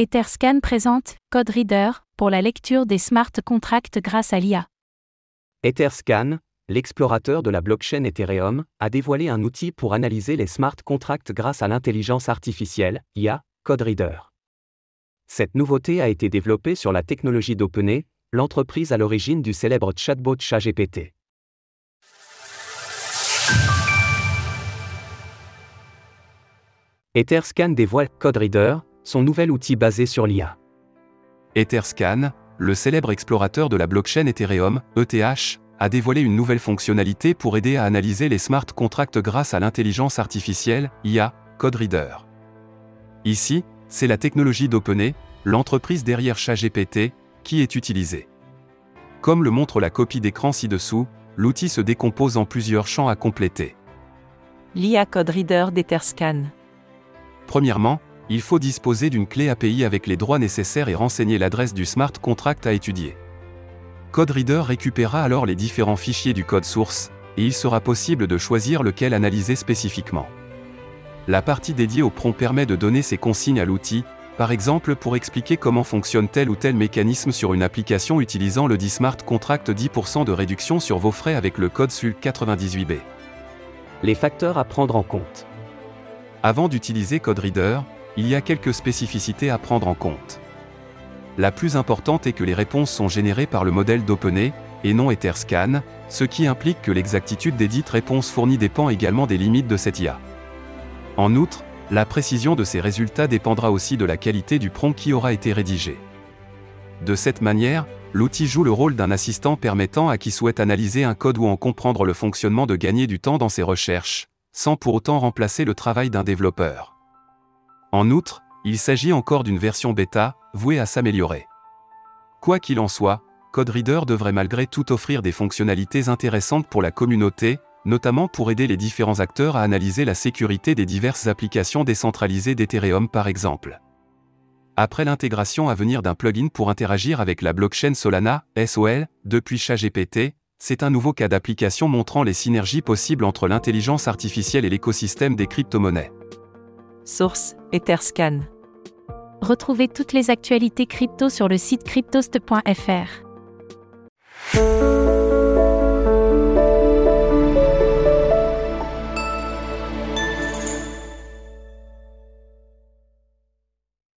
Etherscan présente Code Reader pour la lecture des smart contracts grâce à l'IA. Etherscan, l'explorateur de la blockchain Ethereum, a dévoilé un outil pour analyser les smart contracts grâce à l'intelligence artificielle, IA, Code Reader. Cette nouveauté a été développée sur la technologie d'OpenAI, l'entreprise à l'origine du célèbre chatbot ChatGPT. Etherscan dévoile Code Reader, son nouvel outil basé sur l'IA. Etherscan, le célèbre explorateur de la blockchain Ethereum, ETH, a dévoilé une nouvelle fonctionnalité pour aider à analyser les smart contracts grâce à l'intelligence artificielle, IA, Code Reader. Ici, c'est la technologie d'OpenAI, l'entreprise derrière ChatGPT, qui est utilisée. Comme le montre la copie d'écran ci-dessous, l'outil se décompose en plusieurs champs à compléter. L'IA Code Reader d'Etherscan. Premièrement, il faut disposer d'une clé API avec les droits nécessaires et renseigner l'adresse du smart contract à étudier. CodeReader récupérera alors les différents fichiers du code source, et il sera possible de choisir lequel analyser spécifiquement. La partie dédiée au prompt permet de donner ses consignes à l'outil, par exemple pour expliquer comment fonctionne tel ou tel mécanisme sur une application utilisant le dit smart contract 10% de réduction sur vos frais avec le code SUL 98B. Les facteurs à prendre en compte. Avant d'utiliser CodeReader, il y a quelques spécificités à prendre en compte. La plus importante est que les réponses sont générées par le modèle d'OpenAI, et non Etherscan, ce qui implique que l'exactitude des dites réponses fournies dépend également des limites de cette IA. En outre, la précision de ces résultats dépendra aussi de la qualité du prompt qui aura été rédigé. De cette manière, l'outil joue le rôle d'un assistant permettant à qui souhaite analyser un code ou en comprendre le fonctionnement de gagner du temps dans ses recherches, sans pour autant remplacer le travail d'un développeur. En outre, il s'agit encore d'une version bêta, vouée à s'améliorer. Quoi qu'il en soit, CodeReader devrait malgré tout offrir des fonctionnalités intéressantes pour la communauté, notamment pour aider les différents acteurs à analyser la sécurité des diverses applications décentralisées d'Ethereum par exemple. Après l'intégration à venir d'un plugin pour interagir avec la blockchain Solana, SOL, depuis ChatGPT, c'est un nouveau cas d'application montrant les synergies possibles entre l'intelligence artificielle et l'écosystème des crypto-monnaies. Source Etherscan. Retrouvez toutes les actualités crypto sur le site cryptost.fr.